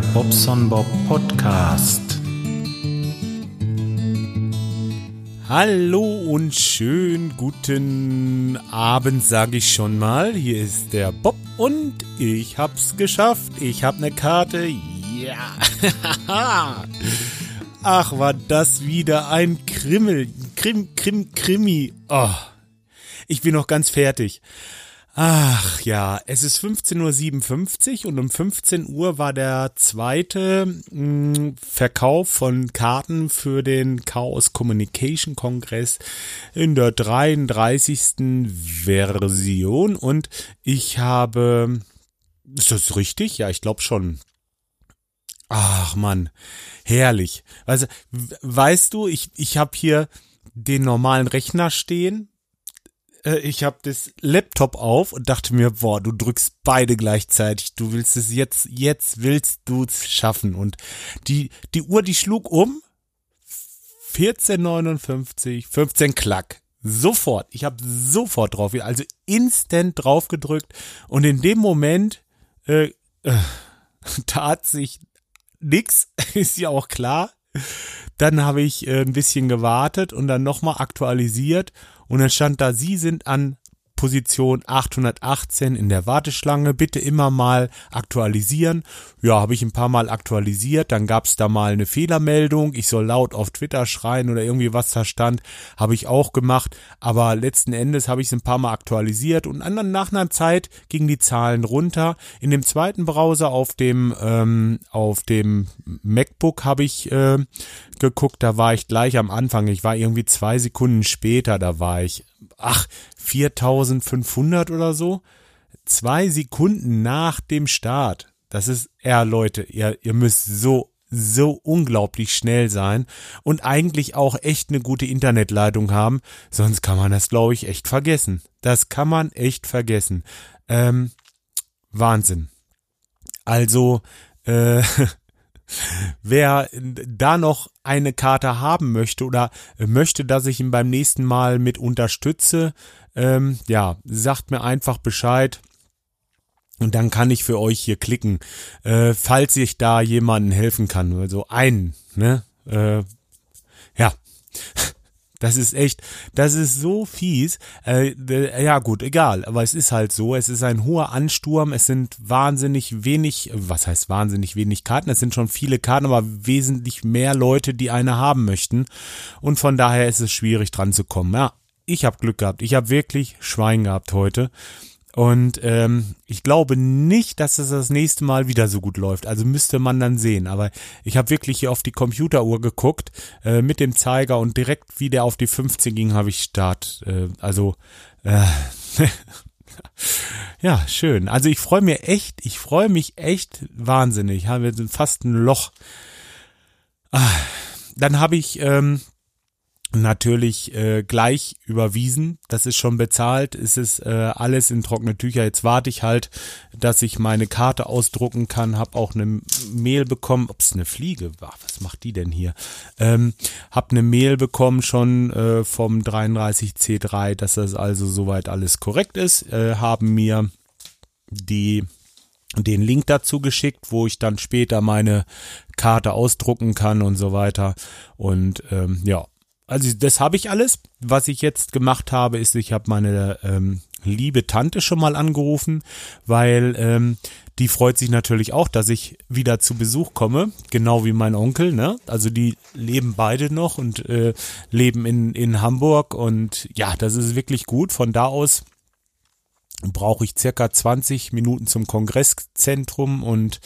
Bobson Bob Podcast. Hallo und schön guten Abend, sage ich schon mal. Hier ist der Bob und ich hab's geschafft. Ich hab ne Karte. Ja. Ach, war das wieder ein Krimmel. Krim, Krim, Krimi. Oh. Ich bin noch ganz fertig. Ach ja, es ist 15.57 Uhr und um 15 Uhr war der zweite mh, hm, Verkauf von Karten für den Chaos Communication Kongress in der 33. Version und ich habe, ist das richtig? Ja, ich glaube schon. Ach man, herrlich. Also, weißt du, ich, ich habe hier den normalen Rechner stehen, äh, ich habe das Laptop auf und dachte mir, boah, du drückst beide gleichzeitig. Du willst es jetzt, jetzt willst du es schaffen. Und die, die Uhr, die schlug um. 1459, 15 Klack. Sofort. Ich habe sofort drauf, also instant drauf gedrückt. Und in dem Moment äh, äh, tat sich nix, ist ja auch klar. Dann habe ich äh, ein bisschen gewartet und dann nochmal aktualisiert. Und dann stand da, Sie sind an Position 818 in der Warteschlange. Bitte immer mal aktualisieren. Ja, habe ich ein paar Mal aktualisiert. Dann gab's da mal eine Fehlermeldung. Ich soll laut auf Twitter schreien oder irgendwie was da stand. Habe ich auch gemacht. Aber letzten Endes habe ich es ein paar Mal aktualisiert und dann nach einer Zeit gingen die Zahlen runter. In dem zweiten Browser auf dem ähm, auf dem MacBook habe ich äh, geguckt. Da war ich gleich am Anfang. Ich war irgendwie zwei Sekunden später. Da war ich ach, 4500 oder so. Zwei Sekunden nach dem Start. Das ist, ja Leute, ihr, ihr müsst so, so unglaublich schnell sein und eigentlich auch echt eine gute Internetleitung haben. Sonst kann man das, glaube ich, echt vergessen. Das kann man echt vergessen. Ähm, Wahnsinn. Also, äh, Wer da noch eine Karte haben möchte oder möchte, dass ich ihn beim nächsten Mal mit unterstütze, ähm, ja, sagt mir einfach Bescheid. Und dann kann ich für euch hier klicken, äh, falls ich da jemanden helfen kann. Also einen, ne? Äh, ja. Das ist echt, das ist so fies. Äh, ja gut, egal, aber es ist halt so. Es ist ein hoher Ansturm. Es sind wahnsinnig wenig, was heißt wahnsinnig wenig Karten? Es sind schon viele Karten, aber wesentlich mehr Leute, die eine haben möchten. Und von daher ist es schwierig dran zu kommen. Ja, ich habe Glück gehabt. Ich habe wirklich Schwein gehabt heute. Und ähm, ich glaube nicht, dass es das nächste Mal wieder so gut läuft. Also müsste man dann sehen. Aber ich habe wirklich hier auf die Computeruhr geguckt äh, mit dem Zeiger und direkt wie der auf die 15 ging, habe ich Start. Äh, also äh, ja, schön. Also ich freue mich echt, ich freue mich echt wahnsinnig. Ich habe fast ein Loch. Ah, dann habe ich ähm, natürlich äh, gleich überwiesen. Das ist schon bezahlt. Es ist äh, alles in trockene Tücher. Jetzt warte ich halt, dass ich meine Karte ausdrucken kann. Hab auch eine Mail bekommen. Es eine Fliege war? Was macht die denn hier? Ähm, hab eine Mail bekommen schon äh, vom 33C3, dass das also soweit alles korrekt ist. Äh, haben mir die den Link dazu geschickt, wo ich dann später meine Karte ausdrucken kann und so weiter. Und ähm, ja, also das habe ich alles. Was ich jetzt gemacht habe, ist, ich habe meine ähm, liebe Tante schon mal angerufen, weil ähm, die freut sich natürlich auch, dass ich wieder zu Besuch komme, genau wie mein Onkel. Ne? Also die leben beide noch und äh, leben in, in Hamburg und ja, das ist wirklich gut. Von da aus brauche ich circa 20 Minuten zum Kongresszentrum und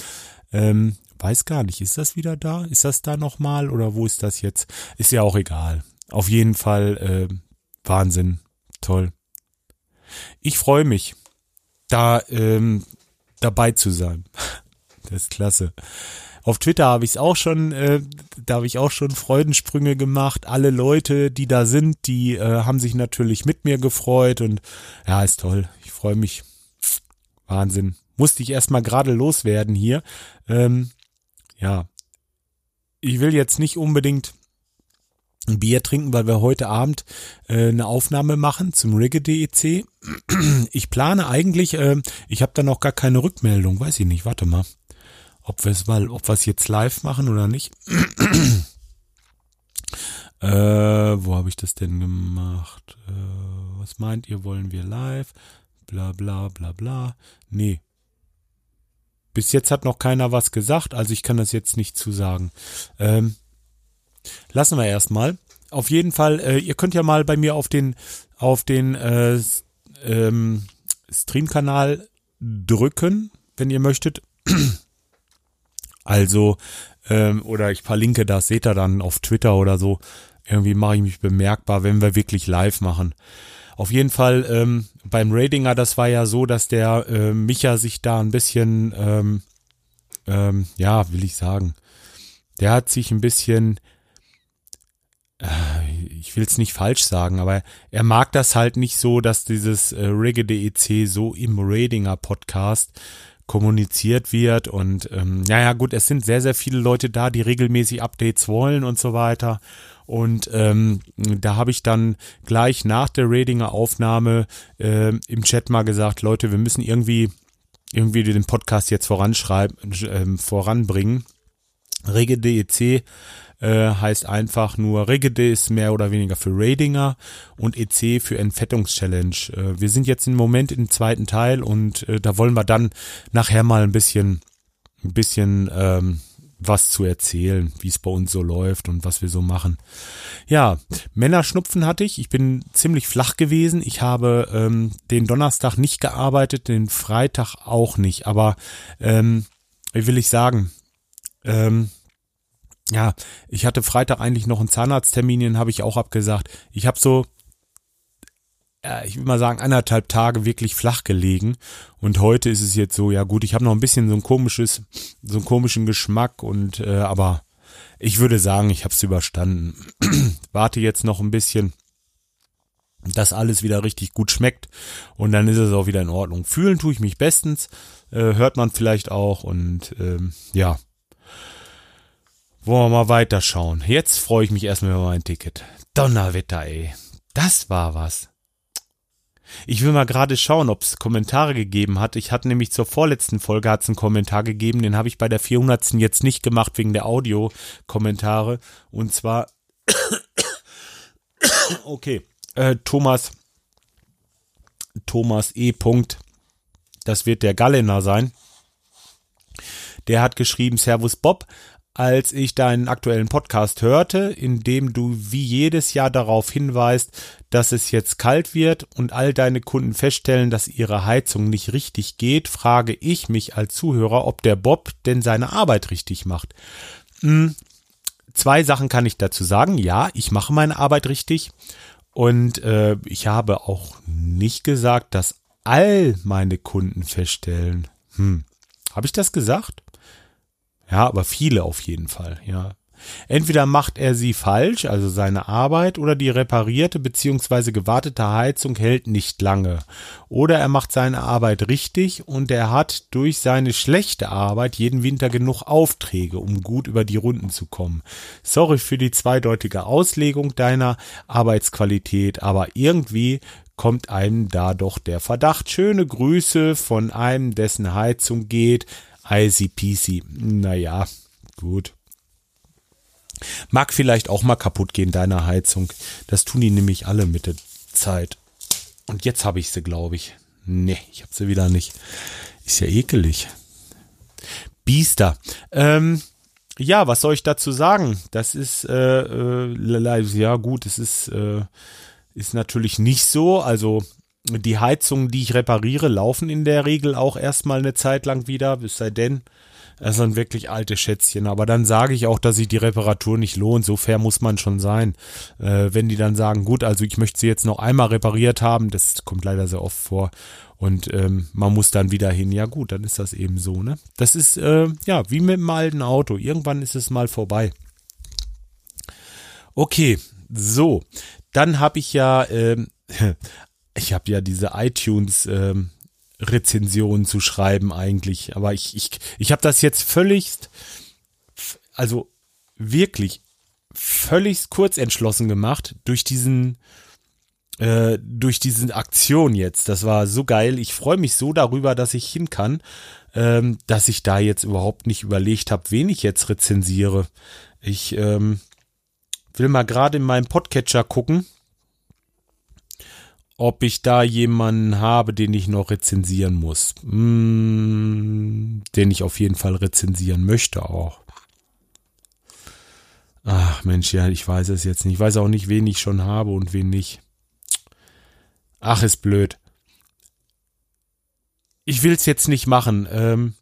ähm, weiß gar nicht, ist das wieder da? Ist das da nochmal oder wo ist das jetzt? Ist ja auch egal. Auf jeden Fall äh, Wahnsinn, toll. Ich freue mich, da ähm, dabei zu sein. Das ist klasse. Auf Twitter habe ich es auch schon, äh, da habe ich auch schon Freudensprünge gemacht. Alle Leute, die da sind, die äh, haben sich natürlich mit mir gefreut und ja, ist toll. Ich freue mich. Wahnsinn. Musste ich erstmal gerade loswerden hier. Ähm, ja. Ich will jetzt nicht unbedingt ein Bier trinken, weil wir heute Abend äh, eine Aufnahme machen zum Rigge DEC. Ich plane eigentlich, äh, ich habe da noch gar keine Rückmeldung, weiß ich nicht, warte mal, ob wir es mal, ob wir es jetzt live machen oder nicht. äh, wo habe ich das denn gemacht? Äh, was meint ihr, wollen wir live? Bla bla bla bla. Nee. Bis jetzt hat noch keiner was gesagt, also ich kann das jetzt nicht zusagen. Ähm, lassen wir erstmal. Auf jeden Fall, äh, ihr könnt ja mal bei mir auf den auf den äh, ähm, Streamkanal drücken, wenn ihr möchtet. Also, ähm, oder ich verlinke das, seht ihr dann auf Twitter oder so. Irgendwie mache ich mich bemerkbar, wenn wir wirklich live machen. Auf jeden Fall ähm, beim Ratinger, das war ja so, dass der äh, Micha sich da ein bisschen, ähm, ähm, ja, will ich sagen, der hat sich ein bisschen, ich will es nicht falsch sagen, aber er mag das halt nicht so, dass dieses äh, Reggae DEC so im Ratinger Podcast kommuniziert wird und ähm, ja gut, es sind sehr, sehr viele Leute da, die regelmäßig Updates wollen und so weiter. Und ähm, da habe ich dann gleich nach der Ratinger Aufnahme äh, im Chat mal gesagt, Leute, wir müssen irgendwie irgendwie den Podcast jetzt voranschreiben, äh, voranbringen. Rege DEC äh, heißt einfach nur, Regede ist mehr oder weniger für Radinger und EC für Entfettungschallenge. Äh, wir sind jetzt im Moment im zweiten Teil und äh, da wollen wir dann nachher mal ein bisschen, ein bisschen ähm, was zu erzählen, wie es bei uns so läuft und was wir so machen. Ja, Männerschnupfen hatte ich. Ich bin ziemlich flach gewesen. Ich habe ähm, den Donnerstag nicht gearbeitet, den Freitag auch nicht. Aber ähm, wie will ich sagen? Ähm, ja, ich hatte Freitag eigentlich noch einen Zahnarzttermin, den habe ich auch abgesagt. Ich habe so, ja, ich will mal sagen, anderthalb Tage wirklich flach gelegen. Und heute ist es jetzt so, ja gut, ich habe noch ein bisschen so ein komisches, so einen komischen Geschmack und äh, aber ich würde sagen, ich habe es überstanden. Warte jetzt noch ein bisschen, dass alles wieder richtig gut schmeckt und dann ist es auch wieder in Ordnung. Fühlen tue ich mich bestens, äh, hört man vielleicht auch und ähm, ja. Wollen wir mal weiterschauen. Jetzt freue ich mich erstmal über mein Ticket. Donnerwetter, ey. Das war was. Ich will mal gerade schauen, ob es Kommentare gegeben hat. Ich hatte nämlich zur vorletzten Folge hat's einen Kommentar gegeben. Den habe ich bei der 400. jetzt nicht gemacht wegen der Audio-Kommentare. Und zwar, okay, äh, Thomas, Thomas E. Punkt. Das wird der Gallener sein. Der hat geschrieben, Servus Bob, als ich deinen aktuellen Podcast hörte, in dem du wie jedes Jahr darauf hinweist, dass es jetzt kalt wird und all deine Kunden feststellen, dass ihre Heizung nicht richtig geht, frage ich mich als Zuhörer, ob der Bob denn seine Arbeit richtig macht. Hm, zwei Sachen kann ich dazu sagen. Ja, ich mache meine Arbeit richtig und äh, ich habe auch nicht gesagt, dass all meine Kunden feststellen. Hm, habe ich das gesagt? Ja, aber viele auf jeden Fall, ja. Entweder macht er sie falsch, also seine Arbeit, oder die reparierte bzw. gewartete Heizung hält nicht lange. Oder er macht seine Arbeit richtig und er hat durch seine schlechte Arbeit jeden Winter genug Aufträge, um gut über die Runden zu kommen. Sorry für die zweideutige Auslegung deiner Arbeitsqualität, aber irgendwie kommt einem da doch der Verdacht. Schöne Grüße von einem, dessen Heizung geht, Easy peasy. Naja, gut. Mag vielleicht auch mal kaputt gehen, deine Heizung. Das tun die nämlich alle mit der Zeit. Und jetzt habe ich sie, glaube ich. Nee, ich habe sie wieder nicht. Ist ja ekelig. Biester. Ähm, ja, was soll ich dazu sagen? Das ist, äh, äh, ja gut, es ist, äh, ist natürlich nicht so. Also die Heizungen, die ich repariere, laufen in der Regel auch erstmal eine Zeit lang wieder, es sei denn, es sind wirklich alte Schätzchen. Aber dann sage ich auch, dass sich die Reparatur nicht lohnt. So fair muss man schon sein. Äh, wenn die dann sagen, gut, also ich möchte sie jetzt noch einmal repariert haben, das kommt leider sehr oft vor. Und ähm, man muss dann wieder hin. Ja gut, dann ist das eben so, ne? Das ist äh, ja wie mit einem alten Auto. Irgendwann ist es mal vorbei. Okay, so. Dann habe ich ja ähm, ich habe ja diese iTunes ähm, Rezensionen zu schreiben eigentlich, aber ich ich ich habe das jetzt völlig also wirklich völlig kurz entschlossen gemacht durch diesen äh, durch diese Aktion jetzt. Das war so geil. Ich freue mich so darüber, dass ich hin kann, ähm, dass ich da jetzt überhaupt nicht überlegt habe, wen ich jetzt rezensiere. Ich ähm, will mal gerade in meinem Podcatcher gucken, ob ich da jemanden habe, den ich noch rezensieren muss. Mm, den ich auf jeden Fall rezensieren möchte auch. Ach Mensch, ja, ich weiß es jetzt nicht. Ich weiß auch nicht, wen ich schon habe und wen nicht. Ach, ist blöd. Ich will's jetzt nicht machen. Ähm,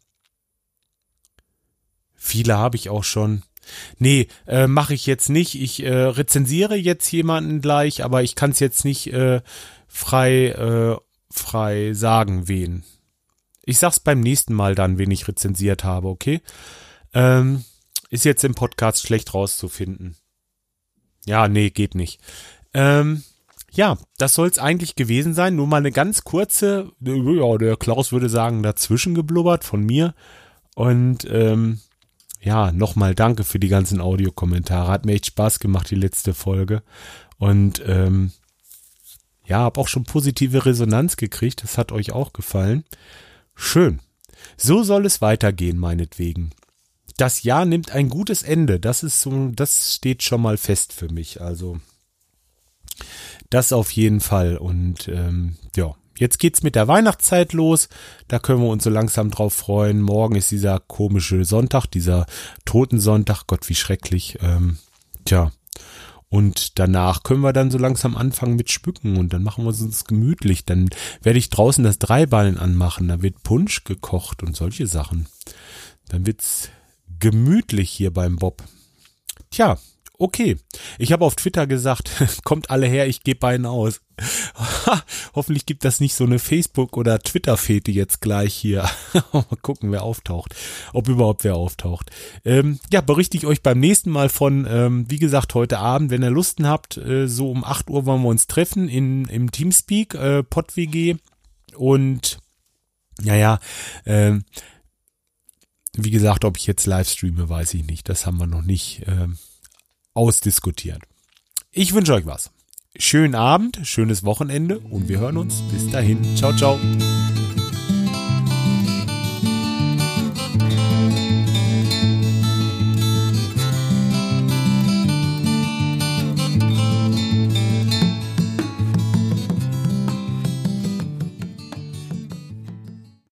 viele habe ich auch schon. Nee, äh, mache ich jetzt nicht. Ich äh, rezensiere jetzt jemanden gleich, aber ich kann es jetzt nicht äh, frei, äh, frei sagen, wen. Ich sag's beim nächsten Mal dann, wen ich rezensiert habe, okay? Ähm, ist jetzt im Podcast schlecht rauszufinden. Ja, nee, geht nicht. Ähm, ja, das soll es eigentlich gewesen sein. Nur mal eine ganz kurze, ja, der Klaus würde sagen, dazwischen geblubbert von mir. Und ähm, ja, nochmal danke für die ganzen Audiokommentare. Hat mir echt Spaß gemacht, die letzte Folge. Und ähm, ja, habe auch schon positive Resonanz gekriegt. Das hat euch auch gefallen. Schön. So soll es weitergehen, meinetwegen. Das Jahr nimmt ein gutes Ende. Das ist so, das steht schon mal fest für mich. Also das auf jeden Fall. Und ähm, ja, jetzt geht's mit der Weihnachtszeit los. Da können wir uns so langsam drauf freuen. Morgen ist dieser komische Sonntag, dieser Totensonntag. Gott, wie schrecklich. Ähm, tja. Und danach können wir dann so langsam anfangen mit Schmücken und dann machen wir es uns gemütlich. Dann werde ich draußen das Dreiballen anmachen. Da wird Punsch gekocht und solche Sachen. Dann wird's gemütlich hier beim Bob. Tja, Okay, ich habe auf Twitter gesagt, kommt alle her, ich gebe einen aus. Hoffentlich gibt das nicht so eine Facebook- oder Twitter-Fete jetzt gleich hier. Mal gucken, wer auftaucht. Ob überhaupt wer auftaucht. Ähm, ja, berichte ich euch beim nächsten Mal von, ähm, wie gesagt, heute Abend, wenn ihr Lusten habt, äh, so um 8 Uhr wollen wir uns treffen in, im Teamspeak, äh, PodWG. Und, naja, äh, wie gesagt, ob ich jetzt live streame, weiß ich nicht. Das haben wir noch nicht. Äh, ausdiskutiert. Ich wünsche euch was. Schönen Abend, schönes Wochenende und wir hören uns. Bis dahin. Ciao, ciao.